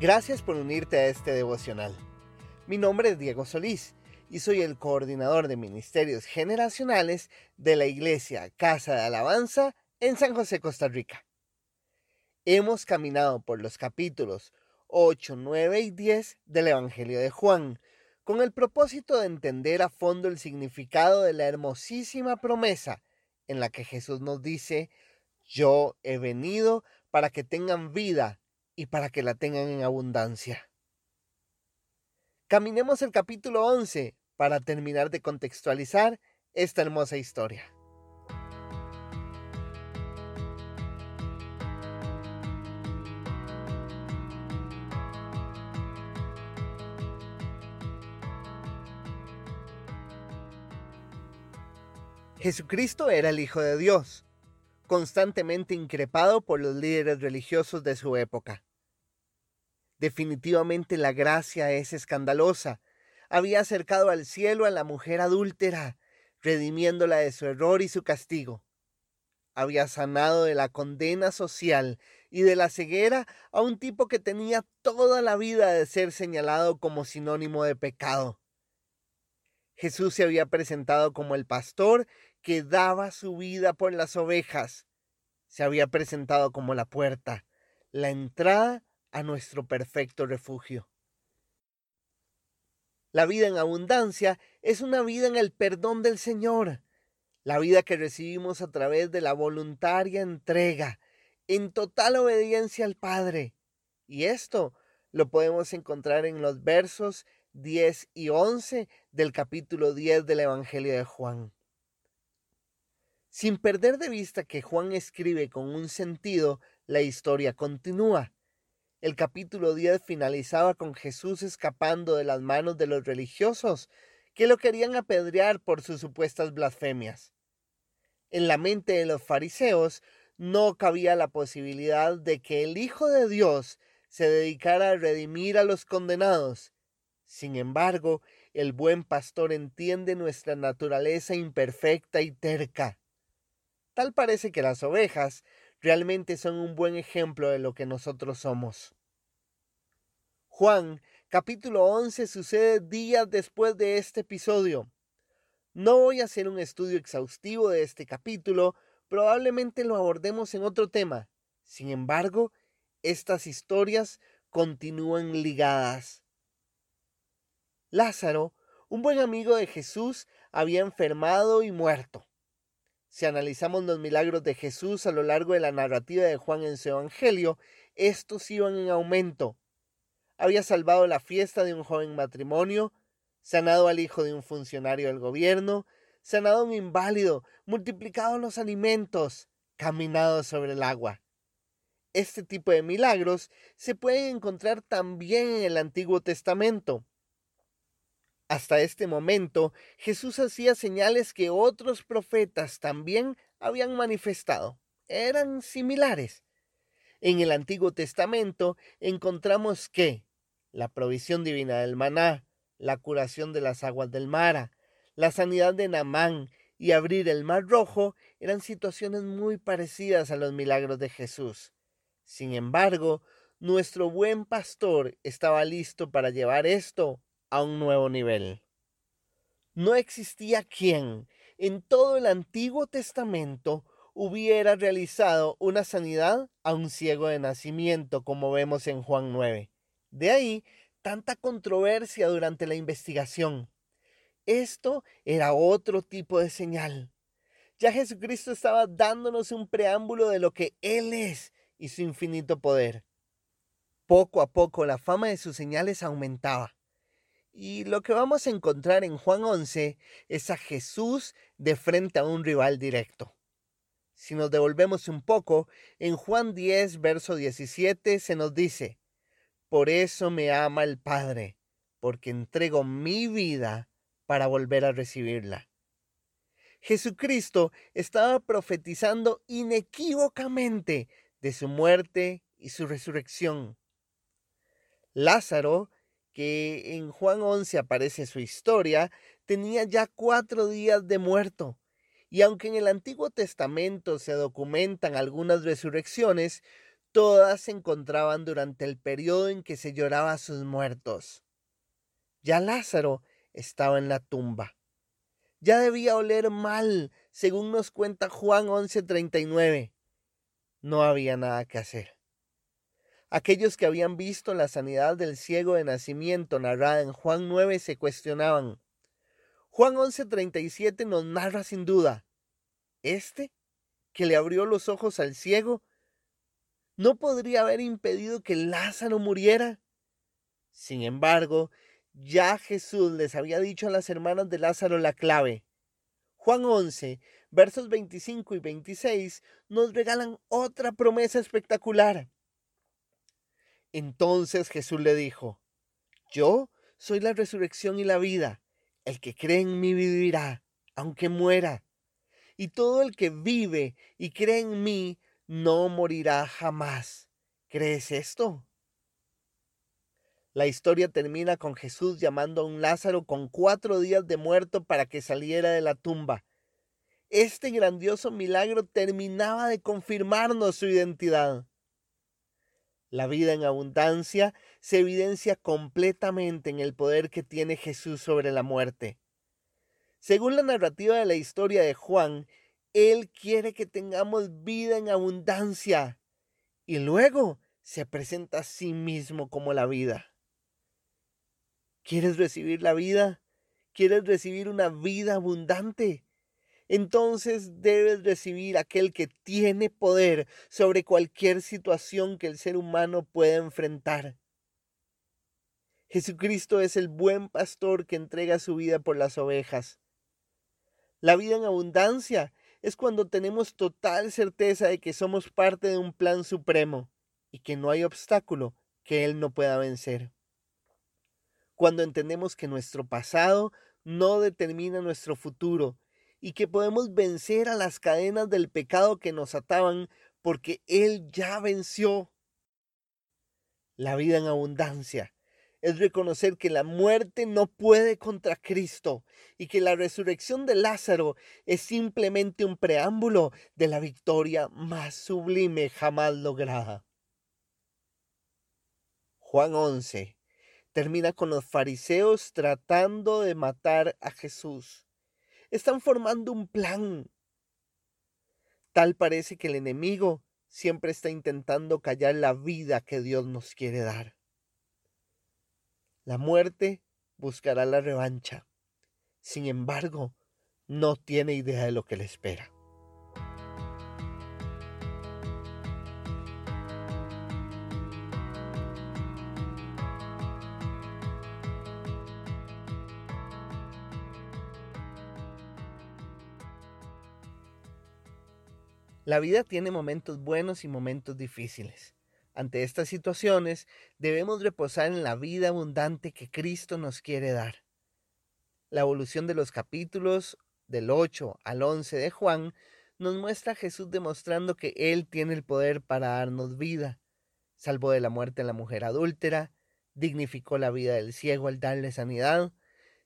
Gracias por unirte a este devocional. Mi nombre es Diego Solís y soy el coordinador de ministerios generacionales de la Iglesia Casa de Alabanza en San José, Costa Rica. Hemos caminado por los capítulos 8, 9 y 10 del Evangelio de Juan, con el propósito de entender a fondo el significado de la hermosísima promesa en la que Jesús nos dice, yo he venido para que tengan vida y para que la tengan en abundancia. Caminemos el capítulo 11 para terminar de contextualizar esta hermosa historia. Jesucristo era el Hijo de Dios, constantemente increpado por los líderes religiosos de su época. Definitivamente la gracia es escandalosa. Había acercado al cielo a la mujer adúltera, redimiéndola de su error y su castigo. Había sanado de la condena social y de la ceguera a un tipo que tenía toda la vida de ser señalado como sinónimo de pecado. Jesús se había presentado como el pastor que daba su vida por las ovejas. Se había presentado como la puerta, la entrada a nuestro perfecto refugio. La vida en abundancia es una vida en el perdón del Señor, la vida que recibimos a través de la voluntaria entrega, en total obediencia al Padre. Y esto lo podemos encontrar en los versos 10 y 11 del capítulo 10 del Evangelio de Juan. Sin perder de vista que Juan escribe con un sentido, la historia continúa. El capítulo 10 finalizaba con Jesús escapando de las manos de los religiosos que lo querían apedrear por sus supuestas blasfemias. En la mente de los fariseos no cabía la posibilidad de que el Hijo de Dios se dedicara a redimir a los condenados. Sin embargo, el buen pastor entiende nuestra naturaleza imperfecta y terca. Tal parece que las ovejas realmente son un buen ejemplo de lo que nosotros somos. Juan capítulo 11 sucede días después de este episodio. No voy a hacer un estudio exhaustivo de este capítulo, probablemente lo abordemos en otro tema. Sin embargo, estas historias continúan ligadas. Lázaro, un buen amigo de Jesús, había enfermado y muerto. Si analizamos los milagros de Jesús a lo largo de la narrativa de Juan en su Evangelio, estos iban en aumento. Había salvado la fiesta de un joven matrimonio, sanado al hijo de un funcionario del gobierno, sanado a un inválido, multiplicado los alimentos, caminado sobre el agua. Este tipo de milagros se pueden encontrar también en el Antiguo Testamento. Hasta este momento, Jesús hacía señales que otros profetas también habían manifestado. Eran similares. En el Antiguo Testamento encontramos que la provisión divina del maná, la curación de las aguas del Mara, la sanidad de Namán y abrir el mar rojo eran situaciones muy parecidas a los milagros de Jesús. Sin embargo, nuestro buen pastor estaba listo para llevar esto a un nuevo nivel. No existía quien en todo el Antiguo Testamento hubiera realizado una sanidad a un ciego de nacimiento, como vemos en Juan 9. De ahí tanta controversia durante la investigación. Esto era otro tipo de señal. Ya Jesucristo estaba dándonos un preámbulo de lo que Él es y su infinito poder. Poco a poco la fama de sus señales aumentaba. Y lo que vamos a encontrar en Juan 11 es a Jesús de frente a un rival directo. Si nos devolvemos un poco, en Juan 10, verso 17 se nos dice, Por eso me ama el Padre, porque entrego mi vida para volver a recibirla. Jesucristo estaba profetizando inequívocamente de su muerte y su resurrección. Lázaro que en Juan 11 aparece su historia, tenía ya cuatro días de muerto. Y aunque en el Antiguo Testamento se documentan algunas resurrecciones, todas se encontraban durante el periodo en que se lloraba a sus muertos. Ya Lázaro estaba en la tumba. Ya debía oler mal, según nos cuenta Juan 11:39. No había nada que hacer. Aquellos que habían visto la sanidad del ciego de nacimiento narrada en Juan 9 se cuestionaban. Juan 11:37 nos narra sin duda, ¿este que le abrió los ojos al ciego no podría haber impedido que Lázaro muriera? Sin embargo, ya Jesús les había dicho a las hermanas de Lázaro la clave. Juan 11, versos 25 y 26 nos regalan otra promesa espectacular. Entonces Jesús le dijo, Yo soy la resurrección y la vida. El que cree en mí vivirá, aunque muera. Y todo el que vive y cree en mí no morirá jamás. ¿Crees esto? La historia termina con Jesús llamando a un Lázaro con cuatro días de muerto para que saliera de la tumba. Este grandioso milagro terminaba de confirmarnos su identidad. La vida en abundancia se evidencia completamente en el poder que tiene Jesús sobre la muerte. Según la narrativa de la historia de Juan, Él quiere que tengamos vida en abundancia y luego se presenta a sí mismo como la vida. ¿Quieres recibir la vida? ¿Quieres recibir una vida abundante? Entonces debes recibir aquel que tiene poder sobre cualquier situación que el ser humano pueda enfrentar. Jesucristo es el buen pastor que entrega su vida por las ovejas. La vida en abundancia es cuando tenemos total certeza de que somos parte de un plan supremo y que no hay obstáculo que Él no pueda vencer cuando entendemos que nuestro pasado no determina nuestro futuro y que podemos vencer a las cadenas del pecado que nos ataban porque Él ya venció. La vida en abundancia es reconocer que la muerte no puede contra Cristo y que la resurrección de Lázaro es simplemente un preámbulo de la victoria más sublime jamás lograda. Juan 11, termina con los fariseos tratando de matar a Jesús. Están formando un plan. Tal parece que el enemigo siempre está intentando callar la vida que Dios nos quiere dar. La muerte buscará la revancha. Sin embargo, no tiene idea de lo que le espera. La vida tiene momentos buenos y momentos difíciles. Ante estas situaciones debemos reposar en la vida abundante que Cristo nos quiere dar. La evolución de los capítulos del 8 al 11 de Juan nos muestra a Jesús demostrando que Él tiene el poder para darnos vida. Salvó de la muerte a la mujer adúltera, dignificó la vida del ciego al darle sanidad,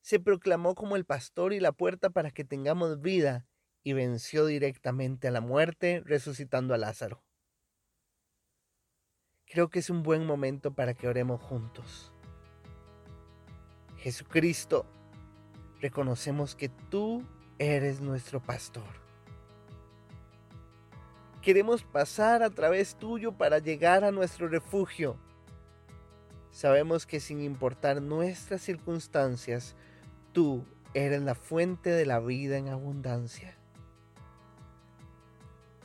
se proclamó como el pastor y la puerta para que tengamos vida y venció directamente a la muerte, resucitando a Lázaro. Creo que es un buen momento para que oremos juntos. Jesucristo, reconocemos que tú eres nuestro pastor. Queremos pasar a través tuyo para llegar a nuestro refugio. Sabemos que sin importar nuestras circunstancias, tú eres la fuente de la vida en abundancia.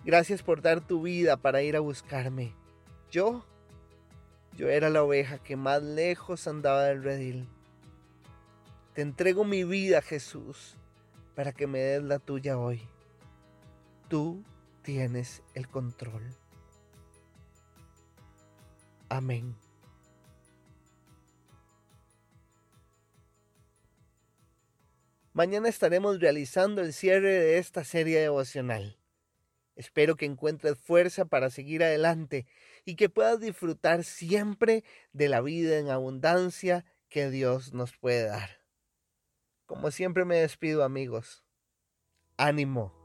Gracias por dar tu vida para ir a buscarme. Yo, yo era la oveja que más lejos andaba del redil. Te entrego mi vida, Jesús, para que me des la tuya hoy. Tú tienes el control. Amén. Mañana estaremos realizando el cierre de esta serie devocional. Espero que encuentres fuerza para seguir adelante y que puedas disfrutar siempre de la vida en abundancia que Dios nos puede dar. Como siempre me despido amigos. Ánimo.